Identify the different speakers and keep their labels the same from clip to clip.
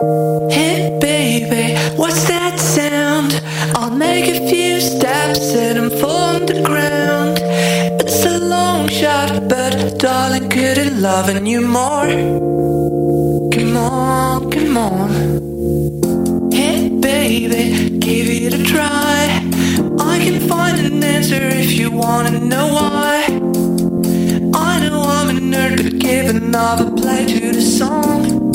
Speaker 1: Hey baby, what's that sound? I'll make a few steps and I'm on the ground. It's a long shot, but darling, at loving you more. Come on, come on. Hey baby, give it a try. I can find an answer if you wanna know why. I know I'm a nerd, but give another play to the song.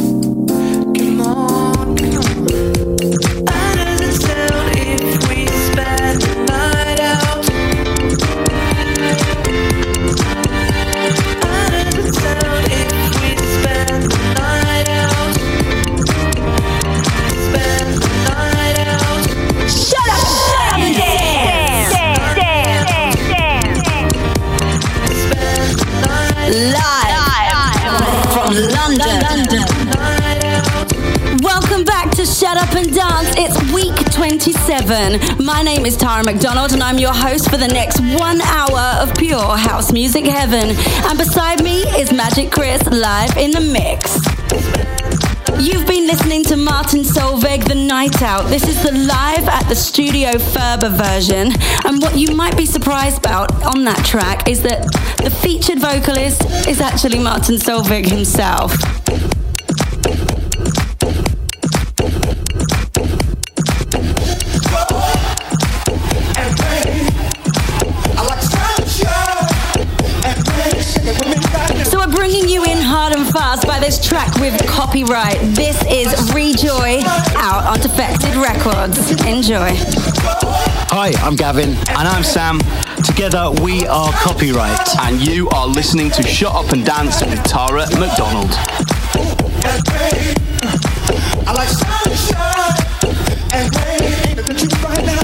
Speaker 2: 27. My name is Tara McDonald and I'm your host for the next one hour of pure house music heaven. And beside me is Magic Chris live in the mix. You've been listening to Martin Solveig, The Night Out. This is the live at the Studio Ferber version. And what you might be surprised about on that track is that the featured vocalist is actually Martin Solveig himself. This track with copyright. This is Rejoy out on Defected Records. Enjoy.
Speaker 3: Hi, I'm Gavin.
Speaker 4: And I'm Sam. Together we are Copyright.
Speaker 3: And you are listening to Shut Up and Dance with Tara McDonald.
Speaker 5: I like sunshine and rain. Look at you right now,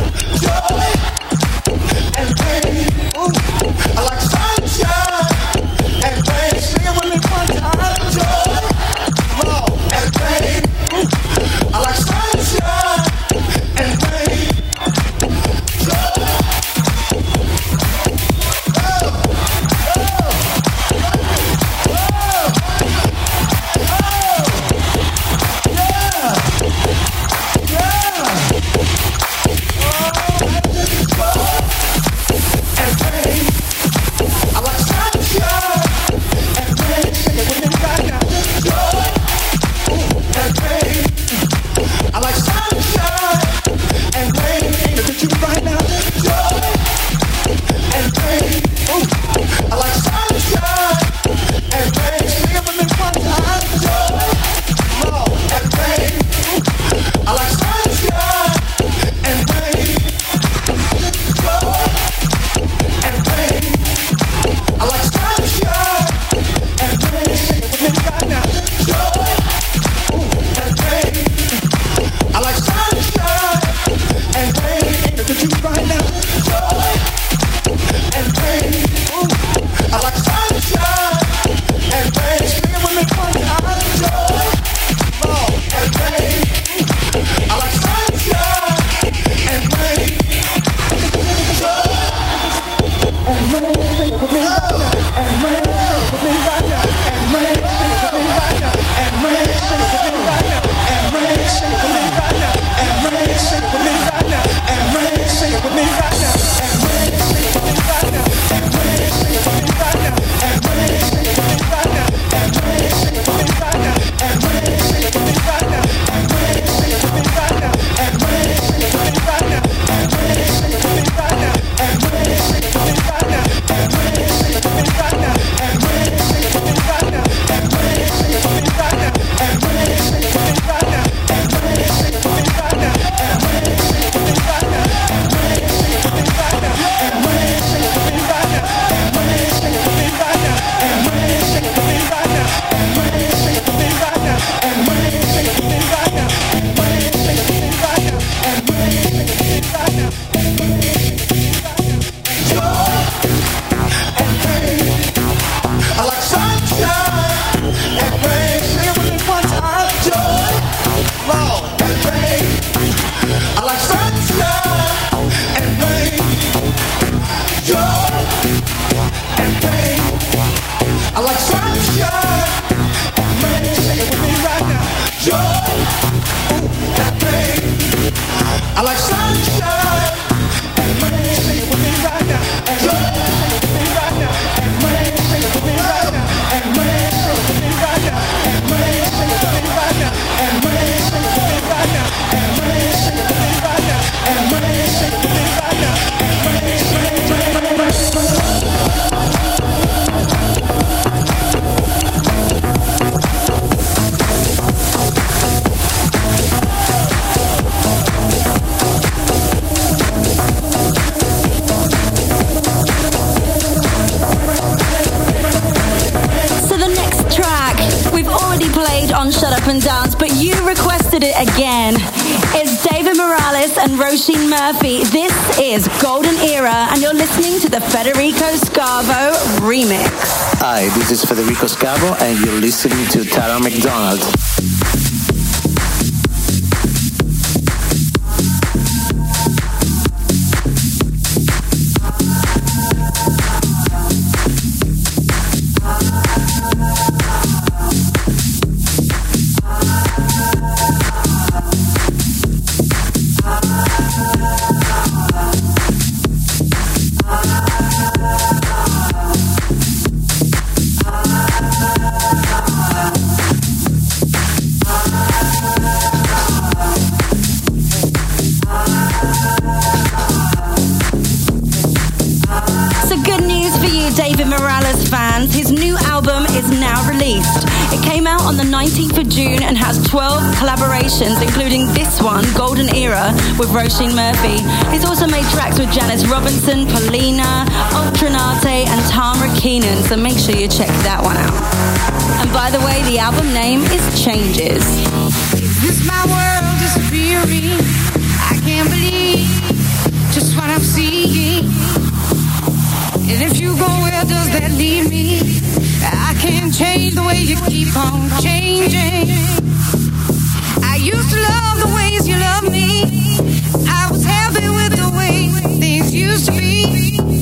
Speaker 5: it
Speaker 2: again. It's David Morales and Roisin Murphy. This is Golden Era, and you're listening to the Federico Scavo remix.
Speaker 6: Hi, this is Federico Scavo, and you're listening to Tara McDonald.
Speaker 2: Collaborations, including this one, Golden Era, with Roisin Murphy. He's also made tracks with Janice Robinson, Paulina, Ultra Naté, and Tamra Keenan, so make sure you check that one out. And by the way, the album name is Changes.
Speaker 7: This my world disappearing. I can't believe just what I'm seeing. And if you go, where does that leave me? I can't change the way you keep on changing. You love me. I was happy with the way things used to be.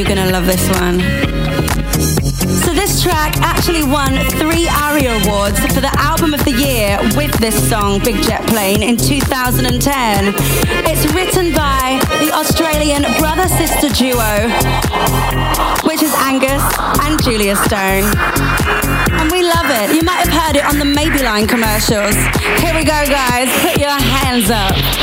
Speaker 8: you're gonna love this one. So this track actually won three ARIA awards for the album of the year with this song, Big Jet Plane, in 2010. It's written by the Australian brother-sister duo, which is Angus and Julia Stone. And we love it. You might have heard it on the Maybelline commercials. Here we go, guys. Put your hands up.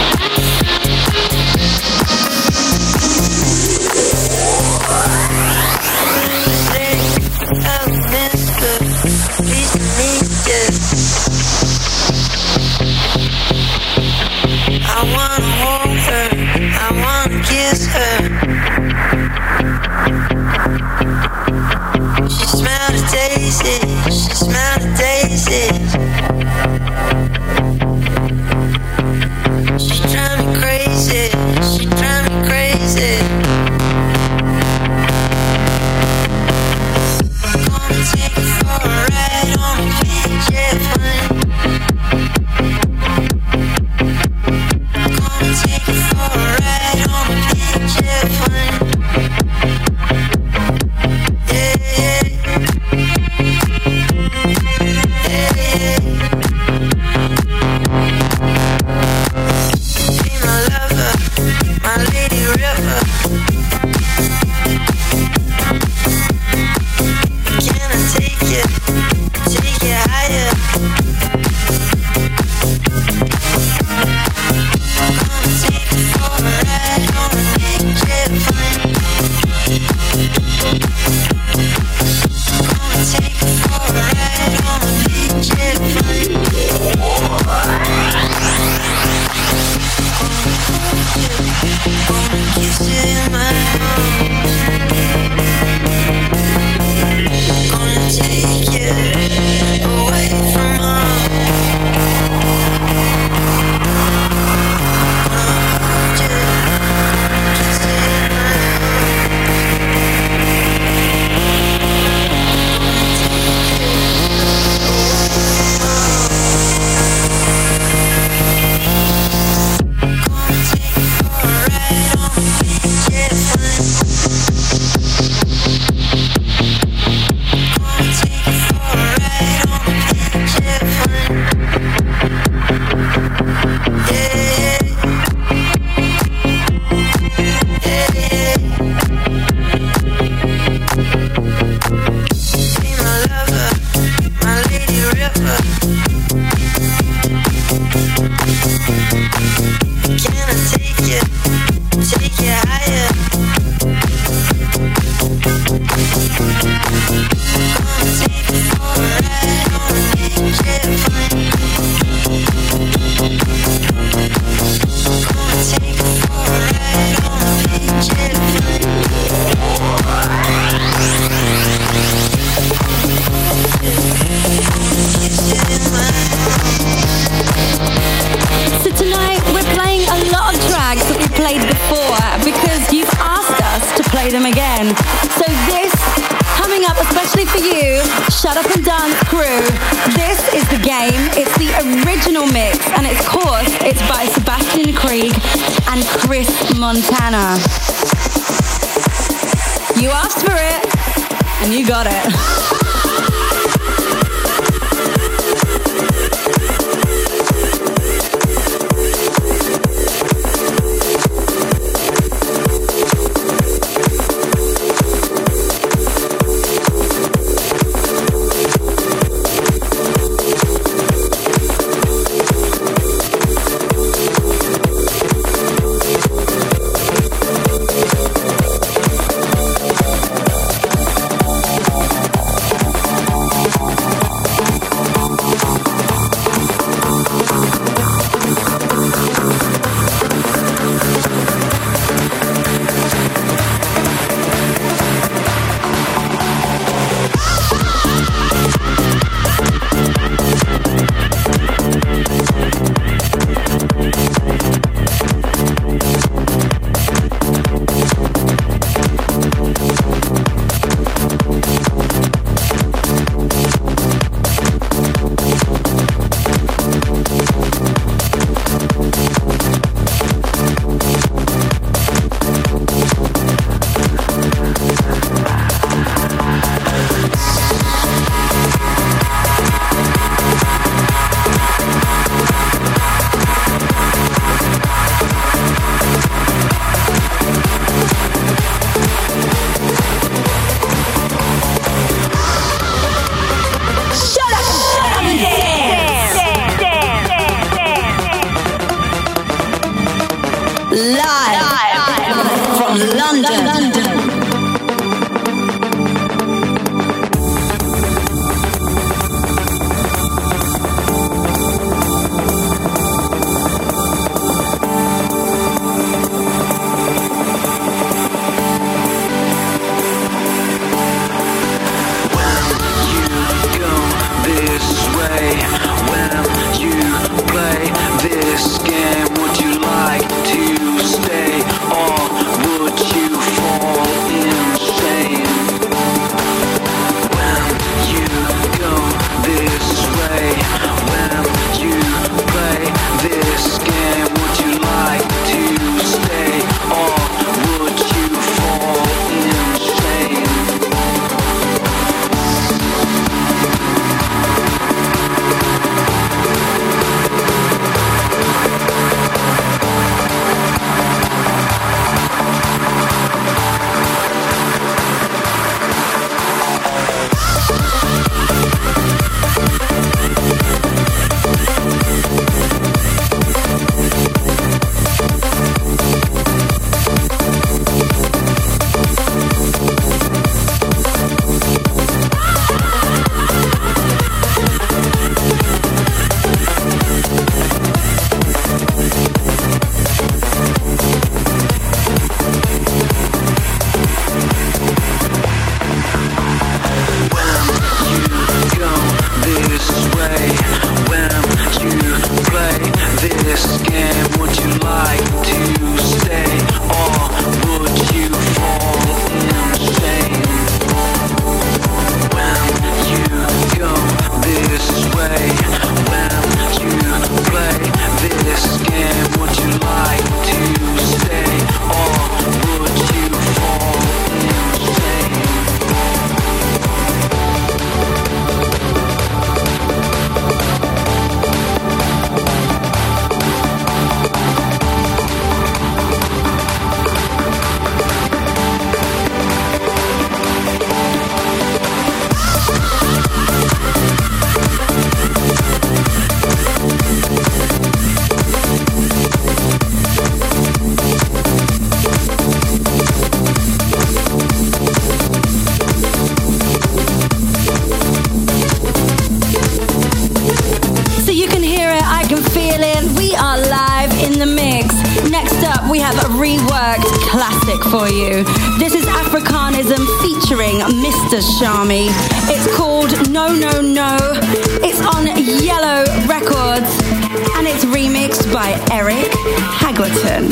Speaker 8: By
Speaker 2: Eric Haggleton.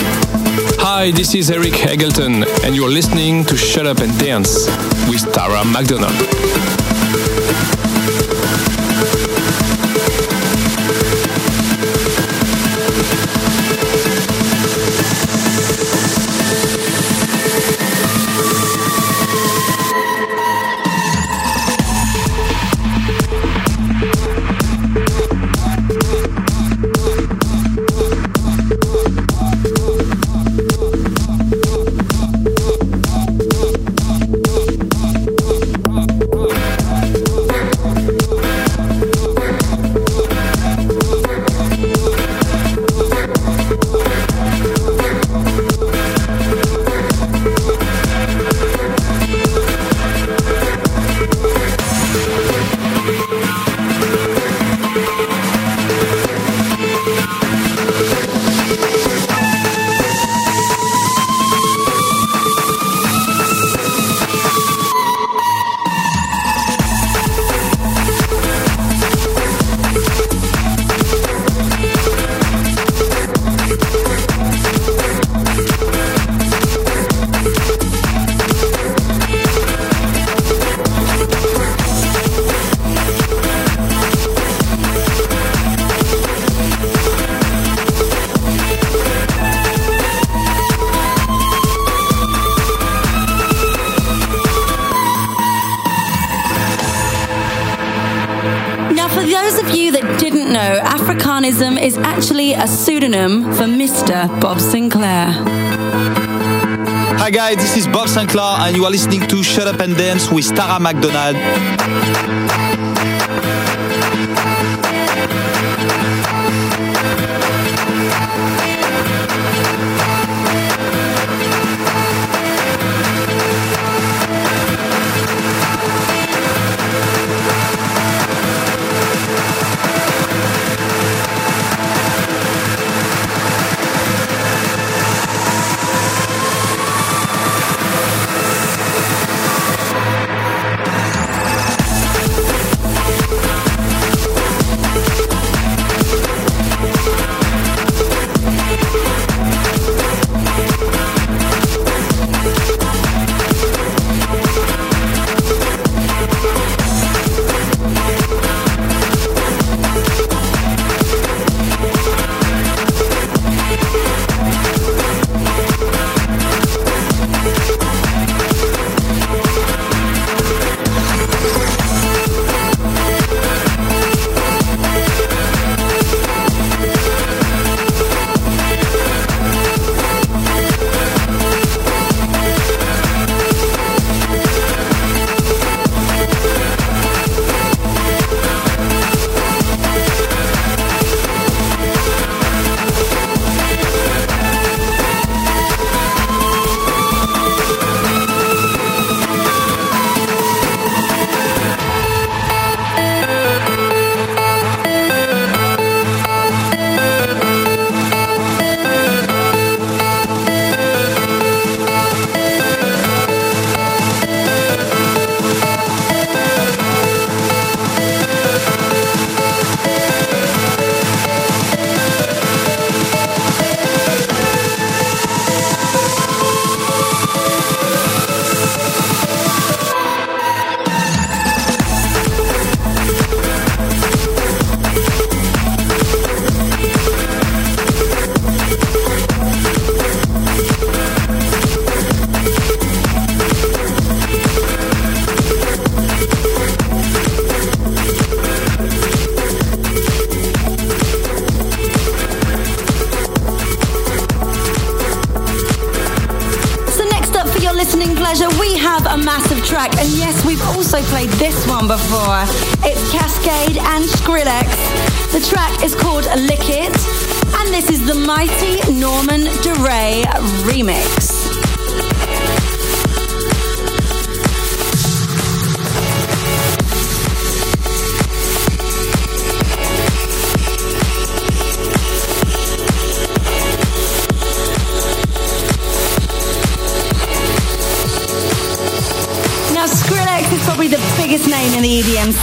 Speaker 9: Hi, this is Eric Haggleton, and you're listening to Shut Up and Dance with Tara McDonald.
Speaker 2: For Mr. Bob Sinclar.
Speaker 10: Hi guys, this is Bob Sinclar and you are listening to Shut Up and Dance with Tara McDonald.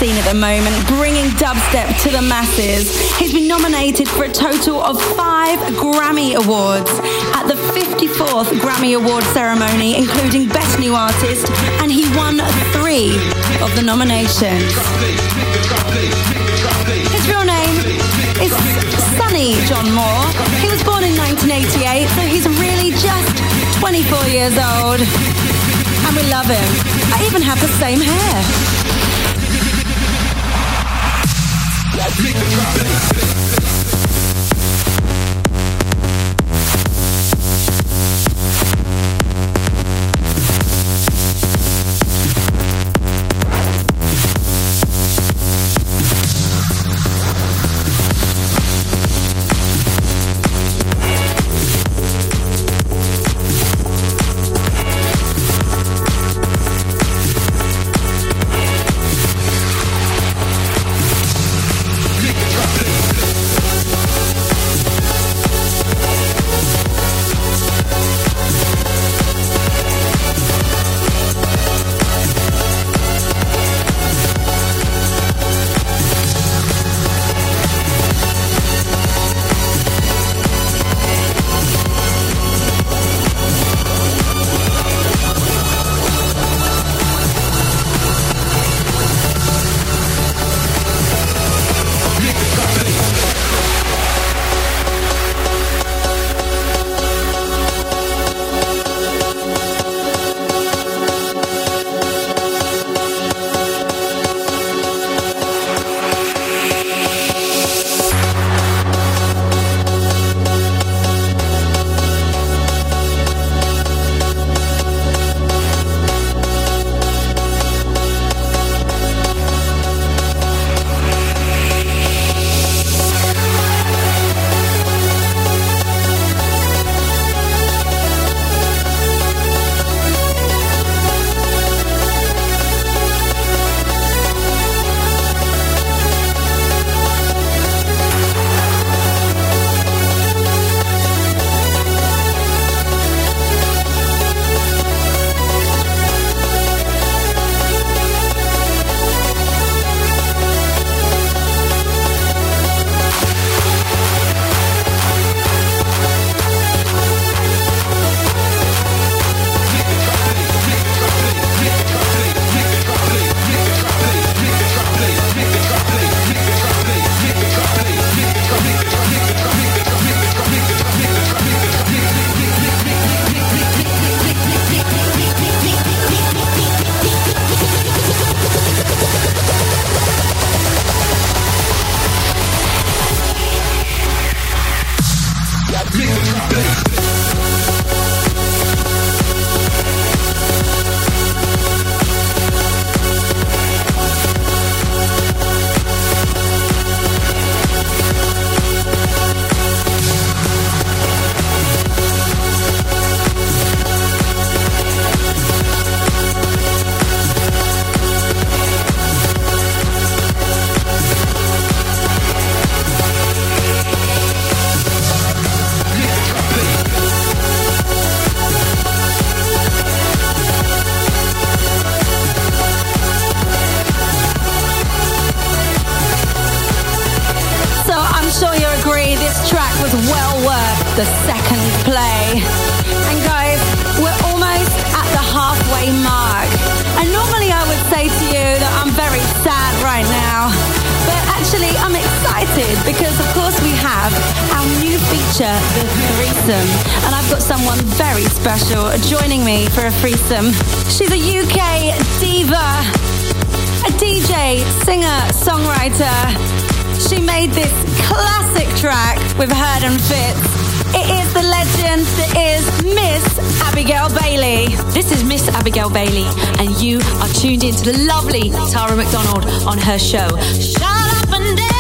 Speaker 2: Scene at the moment, bringing dubstep to the masses. He's been nominated for a total of five Grammy Awards at the 54th Grammy Award ceremony, including Best New Artist, and he won three of the nominations. His real name is Sonny John Moore. He was born in 1988, so he's really just 24 years old and we love him. I even have the same hair. She's a on her show. Shut up and dance.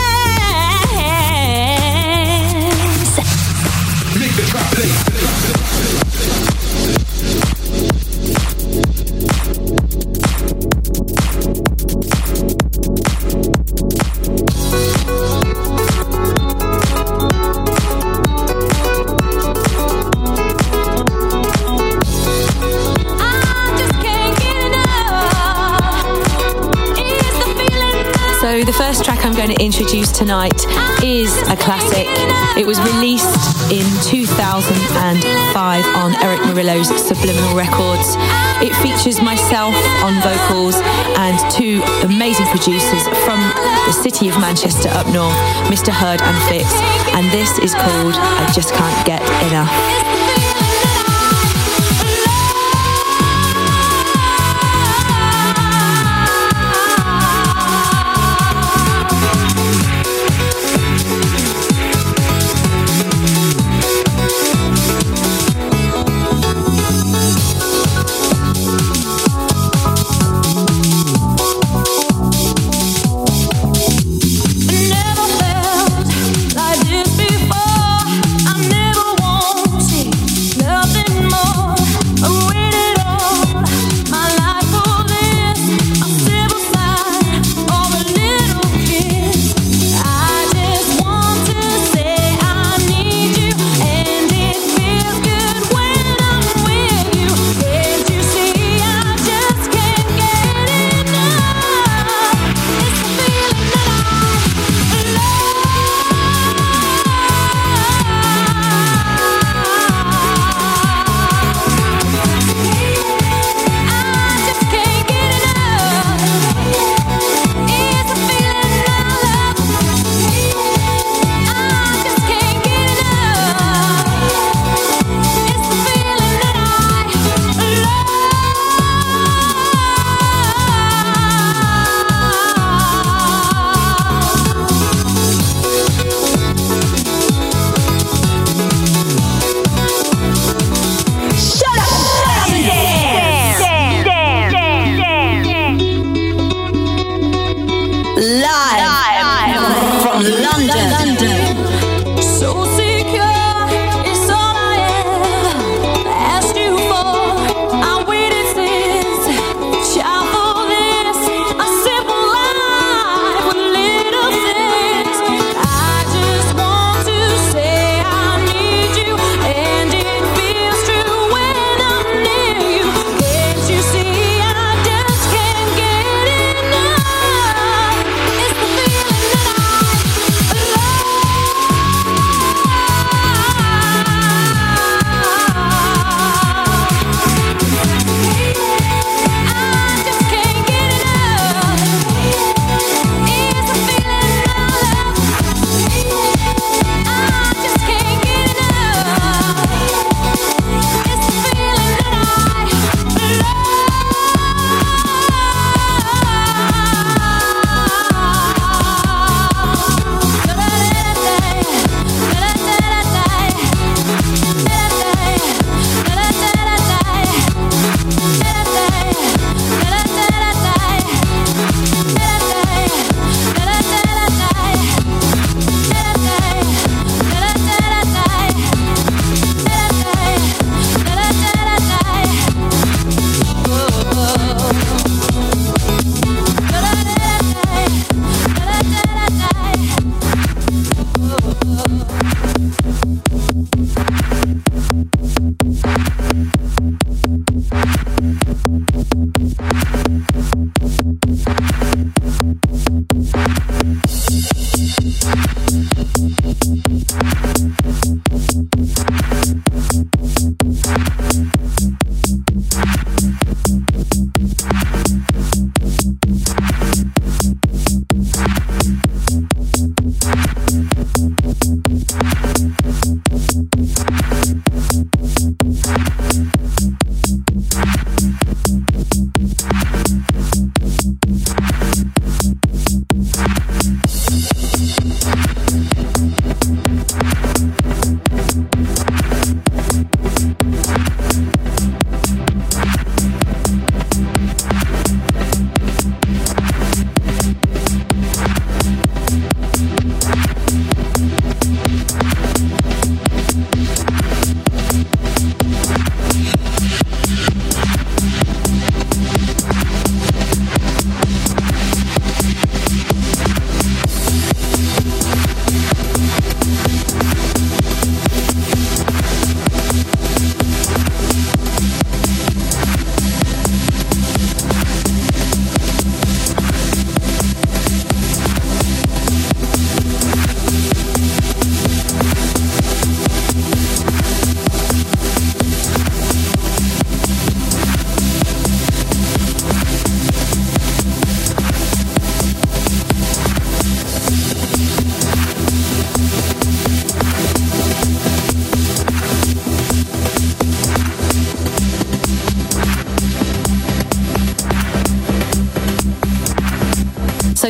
Speaker 2: going to introduce tonight is a classic. It was released in 2005 on Erick Morillo's Subliminal Records. It features myself on vocals and two amazing producers from the city of Manchester up north, Mr. Hurd and Fitz. And this is called I Just Can't Get Enough.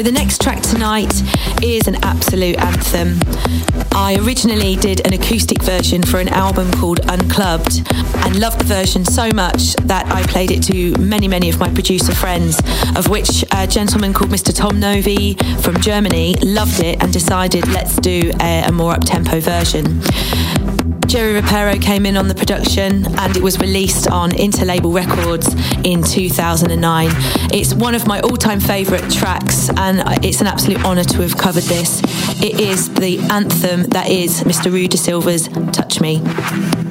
Speaker 11: So the
Speaker 2: next track tonight is an absolute anthem. I originally did an acoustic version for an album called Unclubbed and loved the version so much that I played it to many, many of my producer friends, of which a gentleman called Mr. Tom Novy from Germany loved it and decided let's do a, a more up-tempo version. Jerry Ropero came in on the production and it was released on Interlabel Records in 2009. It's one of my all time favourite tracks and it's an absolute honour to have covered this. It is the anthem that is Mr. Rui da Silva's Touch Me.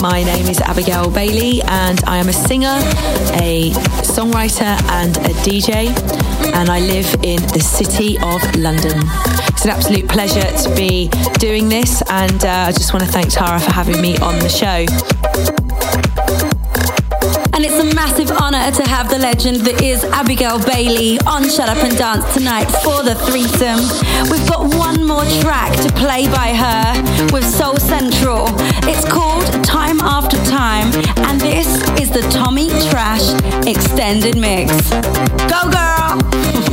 Speaker 12: My name is Abigail Bailey, and I am a singer, a songwriter, and a DJ, and I live in the city of London. It's an absolute pleasure to be doing this, and uh, I just want to thank Tara for having me on the show.
Speaker 2: And it's a massive honour to have the legend that is Abigail Bailey on Shut Up and Dance tonight for the threesome. We've got one more track to play by her with Soul Central. It's called Time After Time, and this is the Tommy Trash extended mix. Go, girl!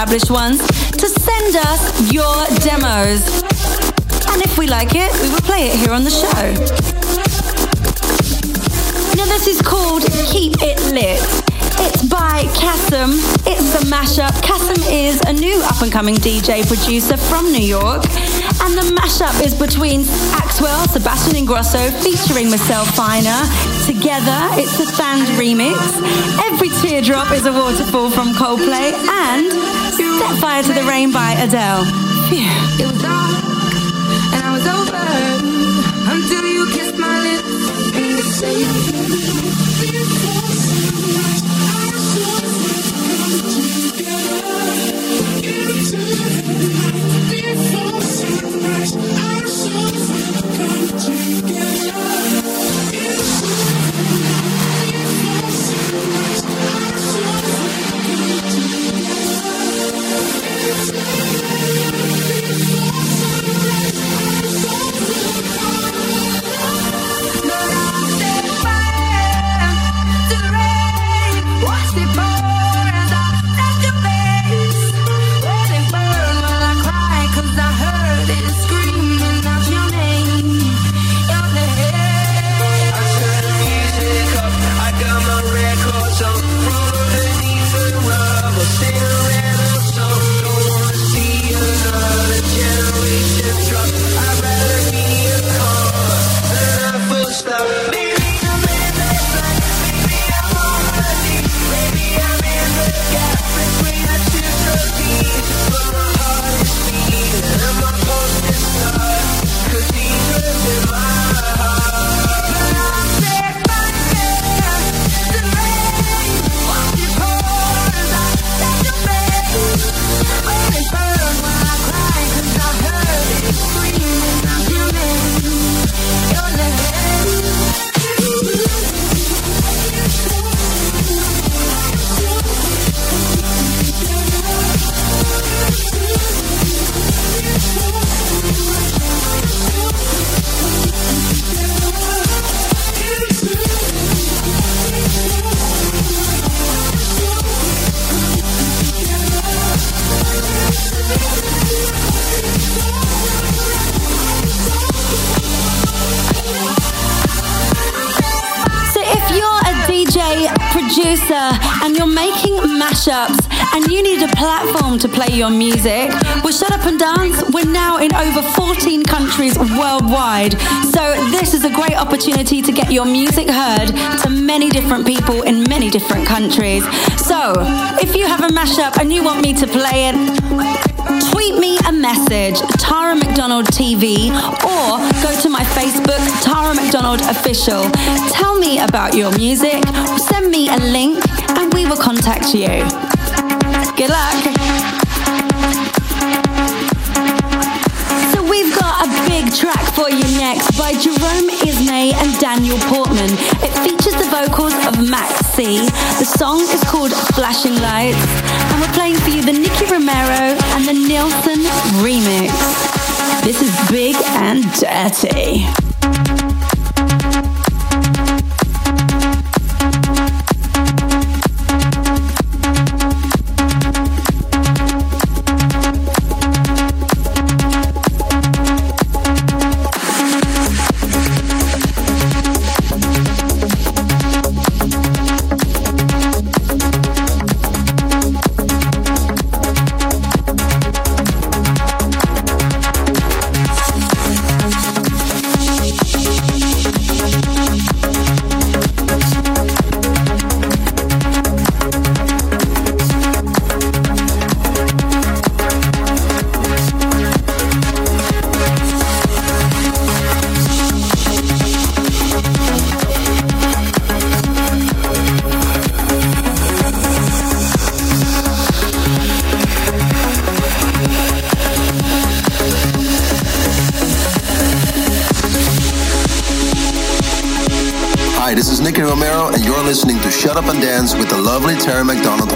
Speaker 2: established ones to send us your demos. And if we like it, we will play it here on the show. Now this is called Keep It Lit. It's by Kassem. It's a mashup. Kassem is a new up-and-coming DJ producer from New York. And the mashup is between Axwell, Sebastian Ingrosso, featuring Michelle Finer. Together, it's a band remix. Every teardrop is a waterfall from Coldplay. And Set Fire to the Rain by Adele. Phew.
Speaker 13: It was dark and I was over until you kissed my lips
Speaker 2: music, with Shut Up and Dance, we're now in over 14 countries worldwide. So this is a great opportunity to get your music heard to many different people in many different countries. So if you have a mashup and you want me to play it, tweet me a message, Tara McDonald TV, or go to my Facebook, Tara McDonald Official. Tell me about your music, send me a link, and we will contact you. Good luck. A big track for you next by Jerome Isma-Ae and Daniel Portman. It features the vocals of Max C. The song is called Flashing Lights, and we're playing for you the Nicky Romero and the Nilson remix. This is big and dirty.
Speaker 13: Shut Up and Dance with the lovely Tara McDonald.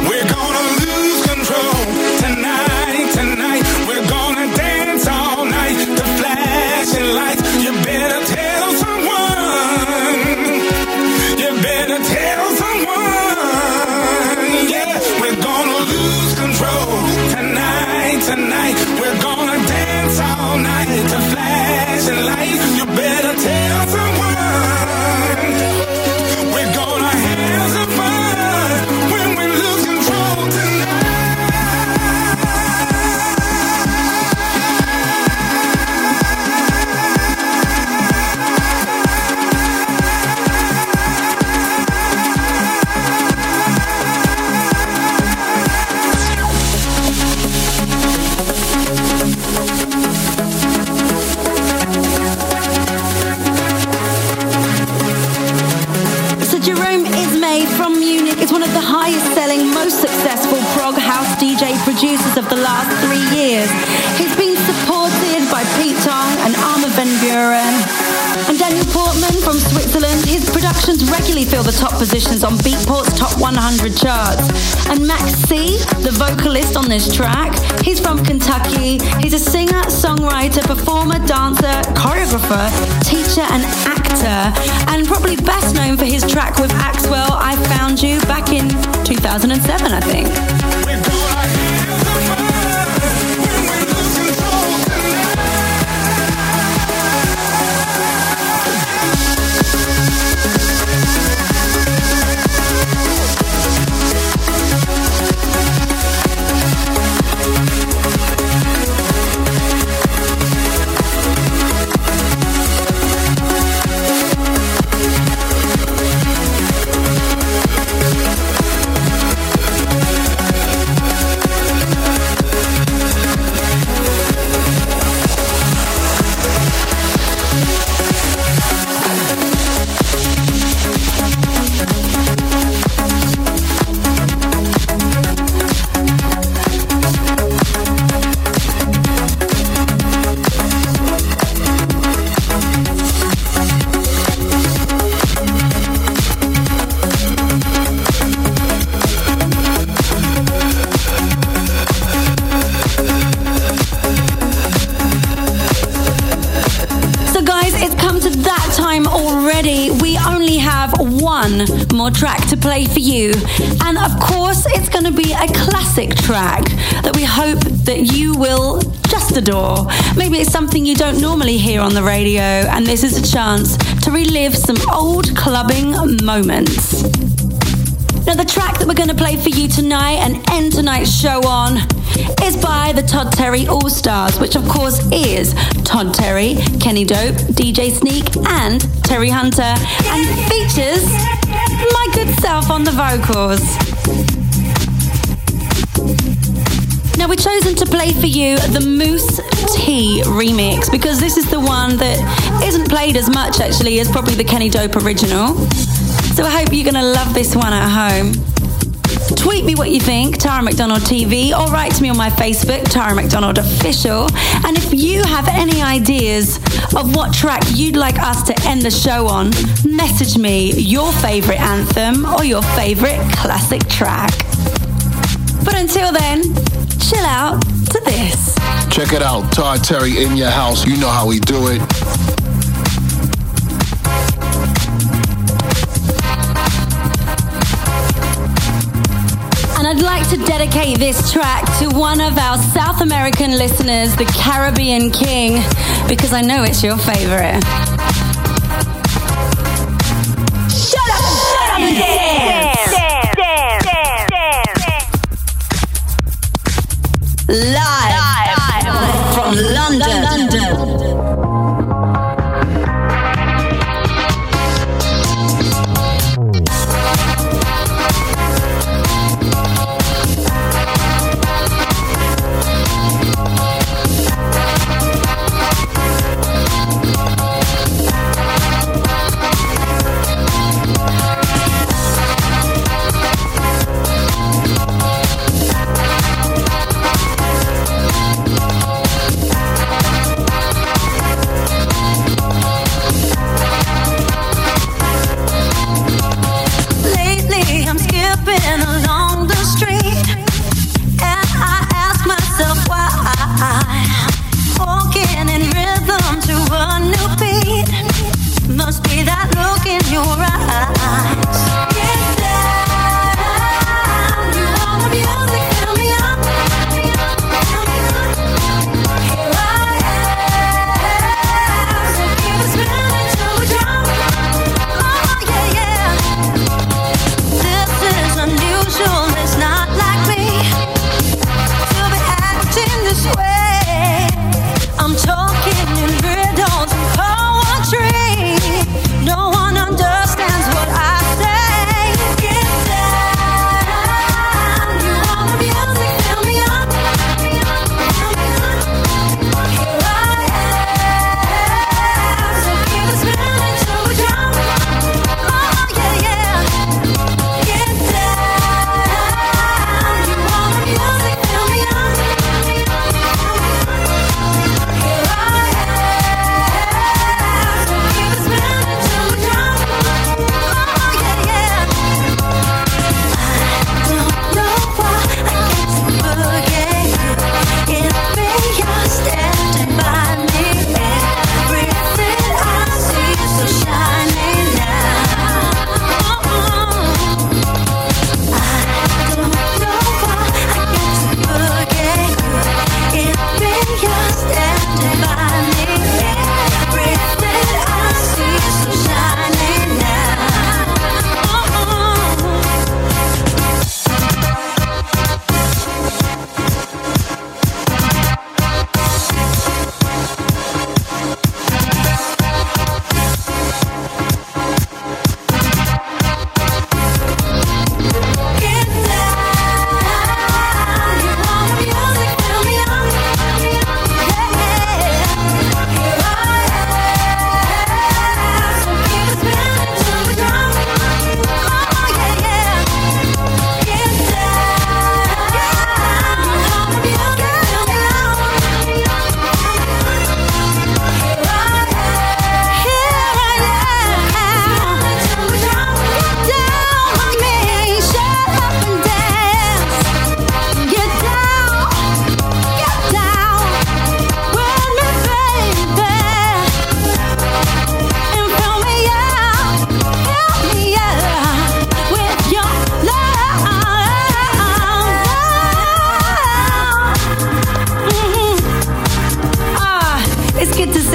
Speaker 2: Songwriter, performer, dancer, choreographer, teacher, and actor. And probably best known for his track with Axwell, I Found You, back in 2007, I think. You. And of course, it's going to be a classic track that we hope that you will just adore. Maybe it's something you don't normally hear on the radio, and this is a chance to relive some old clubbing moments. Now, the track that we're going to play for you tonight and end tonight's show on is by the Todd Terry All Stars, which of course is Todd Terry, Kenny Dope, DJ Sneak, and Terry Hunter, and features my good self on the vocals. Now, we've chosen to play for you the Mousse T remix because this is the one that isn't played as much actually as probably the Kenny Dope original. So I hope you're going to love this one at home. Tweet me what you think, Tara McDonald TV, or write to me on my Facebook, Tara McDonald Official. And if you have any ideas of what track you'd like us to end the show on, message me your favourite anthem or your favourite classic track. But until then, chill out to this.
Speaker 14: Check it out, Todd Terry in your house. You know how we do it.
Speaker 2: Like to dedicate this track to one of our South American listeners, the Caribbean King, because I know it's your favorite.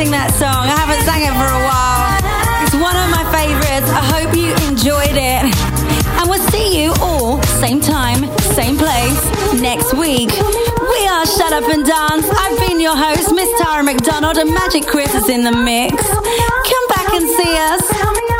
Speaker 2: That song. I haven't sang it for a while. It's one of my favorites. I hope you enjoyed it. And we'll see you all same time, same place next week. We are Shut Up and Dance. I've been your host, Miss Tara McDonald, and Magic Chris is in the mix. Come back and see us.